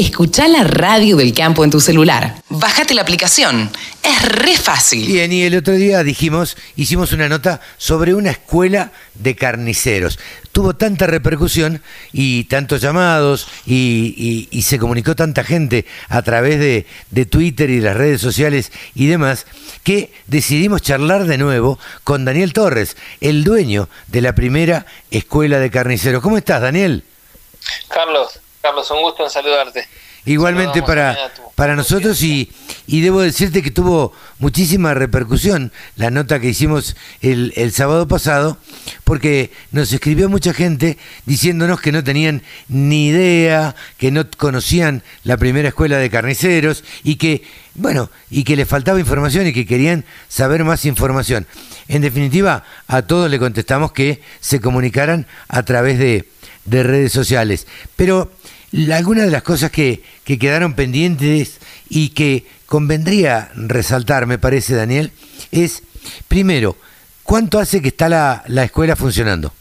escuchá la radio del campo en tu celular. Bájate la aplicación. Es re fácil. Bien, y el otro día dijimos, hicimos una nota sobre una escuela de carniceros. Tuvo tanta repercusión y tantos llamados y, y- y se comunicó tanta gente a través de, de Twitter y las redes sociales y demás, que decidimos charlar de nuevo con Daniel Torres, el dueño de la primera escuela de carniceros. ¿Cómo estás, Daniel? Carlos, Carlos, un gusto en saludarte. Igualmente para, para nosotros y, y debo decirte que tuvo muchísima repercusión la nota que hicimos el, el sábado pasado, porque nos escribió mucha gente diciéndonos que no tenían ni idea, que no conocían la primera escuela de carniceros y que, bueno, y que les faltaba información y que querían saber más información. En definitiva, a todos le contestamos que se comunicaran a través de, de redes sociales. Pero algunas de las cosas que, que quedaron pendientes y que convendría resaltar, me parece, Daniel, es, primero, ¿cuánto hace que está la, la escuela funcionando?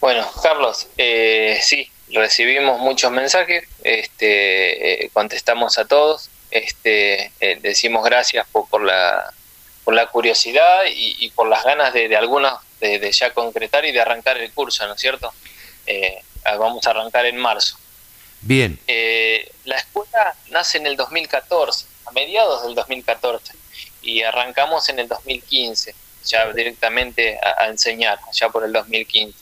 Bueno, Carlos, eh, sí, recibimos muchos mensajes, este, eh, contestamos a todos, este, eh, decimos gracias por, por la por la curiosidad y, por las ganas de, de algunas de, de ya concretar y de arrancar el curso, ¿no es cierto? Eh, vamos a arrancar en marzo. Bien, Eh, la escuela nace en el 2014, a mediados del 2014, y arrancamos en el 2015, ya directamente a, a enseñar, ya por el 2015.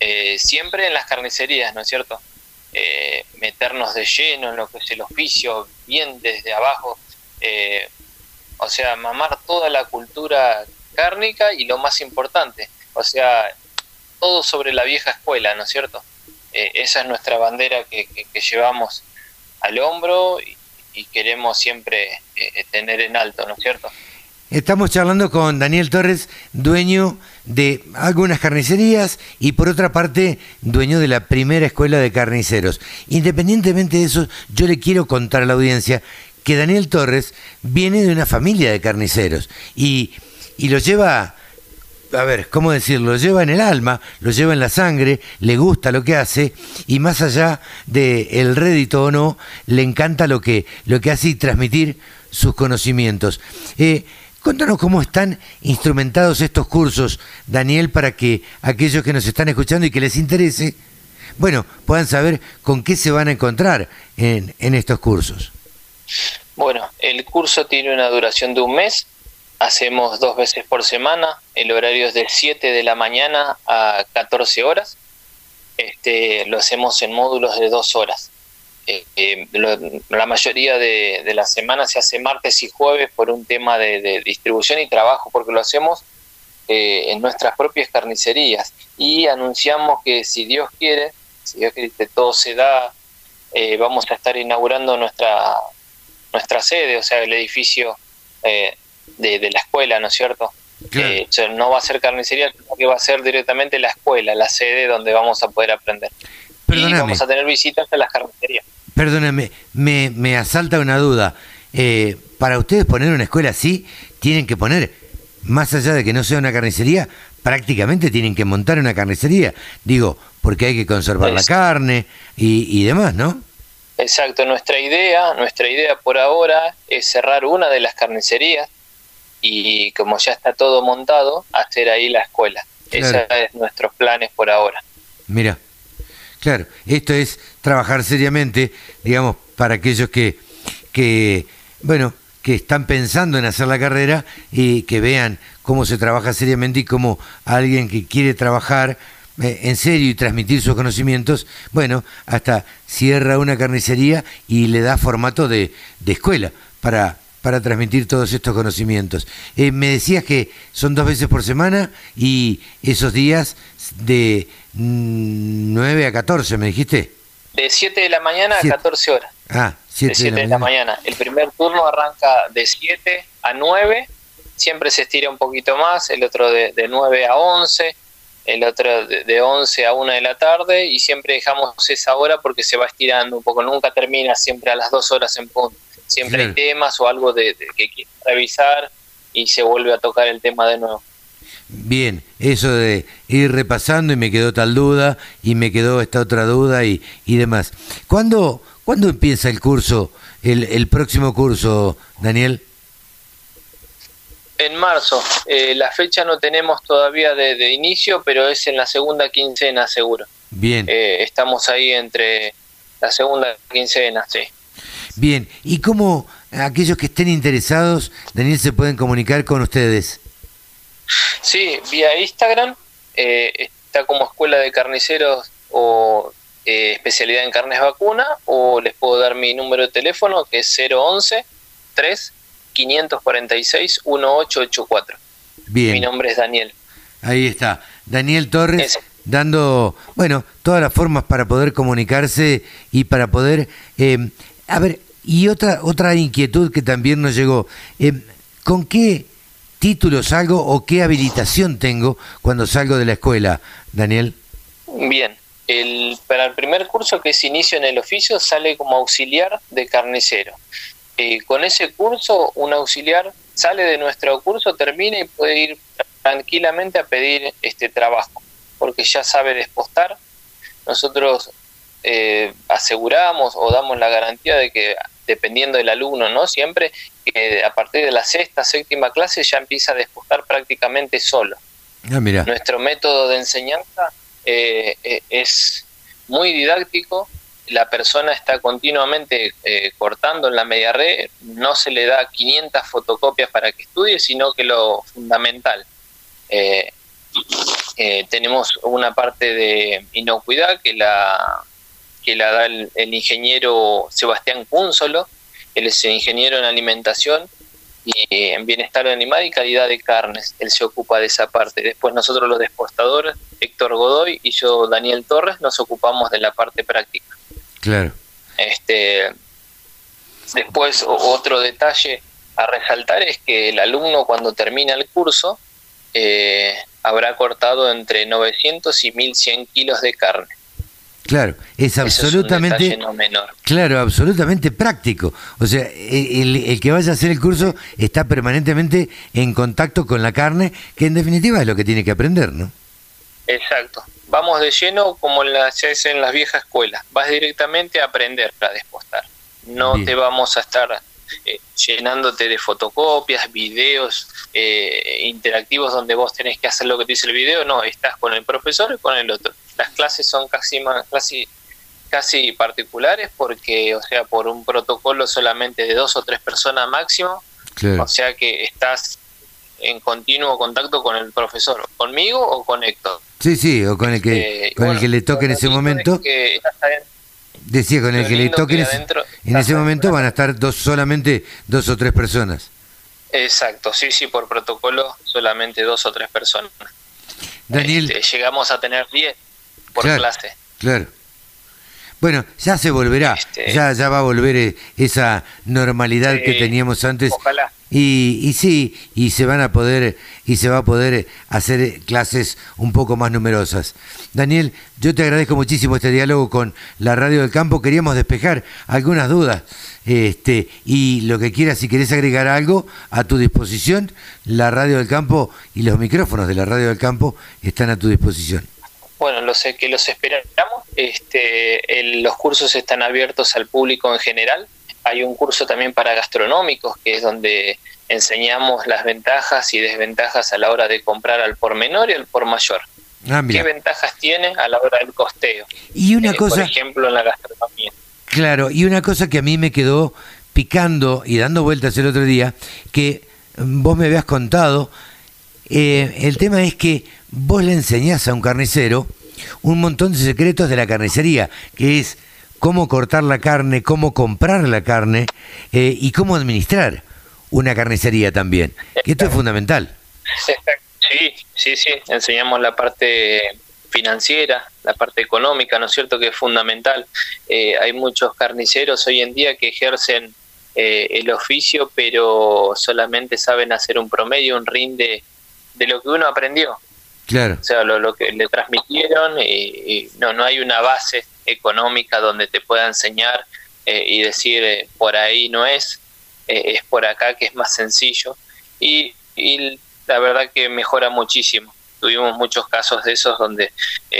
Eh, siempre en las carnicerías, ¿no es cierto? Eh, meternos de lleno en lo que es el oficio, bien desde abajo, o sea, mamar toda la cultura cárnica y lo más importante, o sea, todo sobre la vieja escuela, ¿no es cierto? Eh, esa es nuestra bandera que, que- que llevamos al hombro y, queremos siempre eh, tener en alto, ¿no es cierto? estamos charlando con Daniel Torres, dueño de algunas carnicerías y por otra parte, dueño de la primera escuela de carniceros. Independientemente de eso, yo le quiero contar a la audiencia que Daniel Torres viene de una familia de carniceros y, y lo lleva a ver, ¿cómo decirlo? Lo lleva en el alma, lo lleva en la sangre, le gusta lo que hace y más allá de el rédito o no, le encanta lo que, lo que hace y transmitir sus conocimientos. Eh, contanos cómo están instrumentados estos cursos, Daniel, para que aquellos que nos están escuchando y que les interese, bueno, puedan saber con qué se van a encontrar en, en estos cursos. Bueno, el curso tiene una duración de un mes, hacemos dos veces por semana, el horario es de 7 de la mañana a 14 horas, este, lo hacemos en módulos de dos horas. Eh, eh, la mayoría de, de la semana se hace martes y jueves por un tema de, de distribución y trabajo, porque lo hacemos eh, en nuestras propias carnicerías. Y anunciamos que si Dios quiere, si Dios quiere que todo se da, eh, vamos a estar inaugurando nuestra nuestra sede, o sea, el edificio de, de la escuela, ¿no es cierto? Claro. Eh, no va a ser carnicería, sino que va a ser directamente la escuela, la sede donde vamos a poder aprender. Y Perdóname. vamos a tener visitas a las carnicerías. Perdóname, me, me asalta una duda. Eh, para ustedes poner una escuela así, tienen que poner, más allá de que no sea una carnicería, prácticamente tienen que montar una carnicería. Digo, porque hay que conservar la carne y, y demás, ¿no? Exacto, nuestra idea, nuestra idea por ahora es cerrar una de las carnicerías y como ya está todo montado, hacer ahí la escuela. Claro. Esos es nuestros planes por ahora. Mira, claro, esto es trabajar seriamente, digamos, para aquellos que, que, bueno, que están pensando en hacer la carrera y que vean cómo se trabaja seriamente y cómo alguien que quiere trabajar eh, en serio y transmitir sus conocimientos, bueno, hasta cierra una carnicería y le da formato de, de escuela para, para transmitir todos estos conocimientos. Eh, me decías que son dos veces por semana y esos días de mm, 9 a 14, ¿me dijiste? De 7 de la mañana a Siete. 14 horas. Ah, 7 de 7 de la mañana. El primer turno arranca de 7 a 9, siempre se estira un poquito más, el otro de, de 9 a 11, el otro de, de 11 a 1 de la tarde y siempre dejamos esa hora porque se va estirando un poco, nunca termina siempre a las 2 horas en punto. Siempre hay temas o algo de, de que quieren revisar y se vuelve a tocar el tema de nuevo. Bien, eso de ir repasando y me quedó tal duda y me quedó esta otra duda y, y demás. ¿Cuándo, ¿Cuándo empieza el curso, el, el próximo curso, Daniel? En marzo. Eh, la fecha no tenemos todavía de, inicio, pero es en la segunda quincena, seguro. Bien. Eh, estamos ahí entre la segunda quincena, sí. Bien. ¿Y cómo aquellos que estén interesados, Daniel, se pueden comunicar con ustedes? Sí, vía Instagram. Eh, está como Escuela de Carniceros o especialidad en carnes vacuna, o les puedo dar mi número de teléfono que es 011 3 546 1884. Bien. Mi nombre es Daniel. Ahí está. Daniel Torres dando, bueno, todas las formas para poder comunicarse y para poder... Eh, a ver, y otra, otra inquietud que también nos llegó. Eh, ¿Con qué título salgo o qué habilitación tengo cuando salgo de la escuela, Daniel? Bien, el, para el primer curso que es inicio en el oficio sale como auxiliar de carnicero. Eh, con ese curso un auxiliar sale de nuestro curso, termina y puede ir tranquilamente a pedir este trabajo, porque ya sabe despostar. Nosotros eh, aseguramos o damos la garantía de que dependiendo del alumno, ¿no? Siempre que a partir de la sexta, séptima clase ya empieza a despostar prácticamente solo. Ah, mira. Nuestro método de enseñanza eh, es muy didáctico, la persona está continuamente eh, cortando en la media red, no se le da 500 fotocopias para que estudie, sino que lo fundamental. Eh, eh, tenemos una parte de inocuidad que la, que la da el, ingeniero Sebastián Cúnsolo, él es ingeniero en alimentación y en bienestar animal y calidad de carnes, él se ocupa de esa parte. Después nosotros los despostadores, Héctor Godoy y yo, Daniel Torres, nos ocupamos de la parte práctica. Claro. Este, después, otro detalle a resaltar es que el alumno cuando termina el curso eh, habrá cortado entre 900 y 1100 kilos de carne. Claro, es absolutamente. no menor. Claro, absolutamente práctico. O sea, el, el, que vaya a hacer el curso está permanentemente en contacto con la carne, que en definitiva es lo que tiene que aprender, ¿no? Exacto vamos de lleno como se hace en las viejas escuelas, vas directamente a aprender a despostar. No te vamos a estar eh, llenándote de fotocopias, videos eh, interactivos donde vos tenés que hacer lo que te dice el video, no, estás con el profesor y con el otro. Las clases son casi, casi, casi particulares porque, o sea, por un protocolo solamente de dos o tres personas máximo, o sea que estás en continuo contacto con el profesor, conmigo o con Héctor. Sí, sí, o con el que, este, con el que le toque en ese momento. Decía, con el que le toque en, ese momento van a estar dos solamente dos o tres personas. Exacto, sí, sí, por protocolo solamente dos o tres personas. Daniel. Este, llegamos a tener diez por clase. Claro. Bueno, ya se volverá, este, ya, ya va a volver eh, esa normalidad que teníamos antes. Ojalá. Y, y, sí, y se van a poder y se va a poder hacer clases un poco más numerosas. Daniel, yo te agradezco muchísimo este diálogo con la Radio del Campo. Queríamos despejar algunas dudas. Este, y lo que quieras, si querés agregar algo, a tu disposición, la Radio del Campo y los micrófonos de la Radio del Campo están a tu disposición. Bueno, lo sé que los esperamos. Este, los cursos están abiertos al público en general hay un curso también para gastronómicos, que es donde enseñamos las ventajas y desventajas a la hora de comprar al por menor y al por mayor. Ah, ¿Qué ventajas tiene a la hora del costeo? Y una eh, cosa, por ejemplo, en la gastronomía. Claro, y una cosa que a mí me quedó picando y dando vueltas el otro día, que vos me habías contado, eh, el tema es que vos le enseñás a un carnicero un montón de secretos de la carnicería, que es cómo cortar la carne, cómo comprar la carne eh, y cómo administrar una carnicería también. esto es fundamental. Sí, sí, sí. Enseñamos la parte financiera, la parte económica, ¿no es cierto?, que es fundamental. Eh, hay muchos carniceros hoy en día que ejercen eh, el oficio, pero solamente saben hacer un promedio, un rinde de lo que uno aprendió. Claro. O sea, lo, que le transmitieron y, no, no hay una base económica donde te pueda enseñar eh, y decir eh, por ahí no es, eh, es por acá que es más sencillo. Y, y, la verdad que mejora muchísimo. Tuvimos muchos casos de esos donde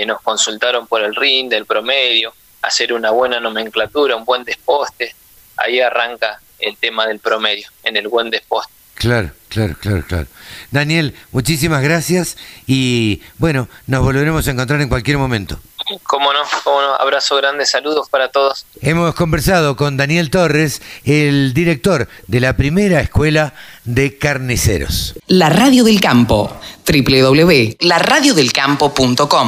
nos consultaron por el RIN, del promedio, hacer una buena nomenclatura, un buen desposte, ahí arranca el tema del promedio, en el buen desposte. Claro, claro, claro, claro. Daniel, muchísimas gracias y bueno, nos volveremos a encontrar en cualquier momento. Cómo no, cómo no. Abrazo grande, saludos para todos. Hemos conversado con Daniel Torres, el director de la primera escuela de carniceros. La Radio del Campo, www.laradiodelcampo.com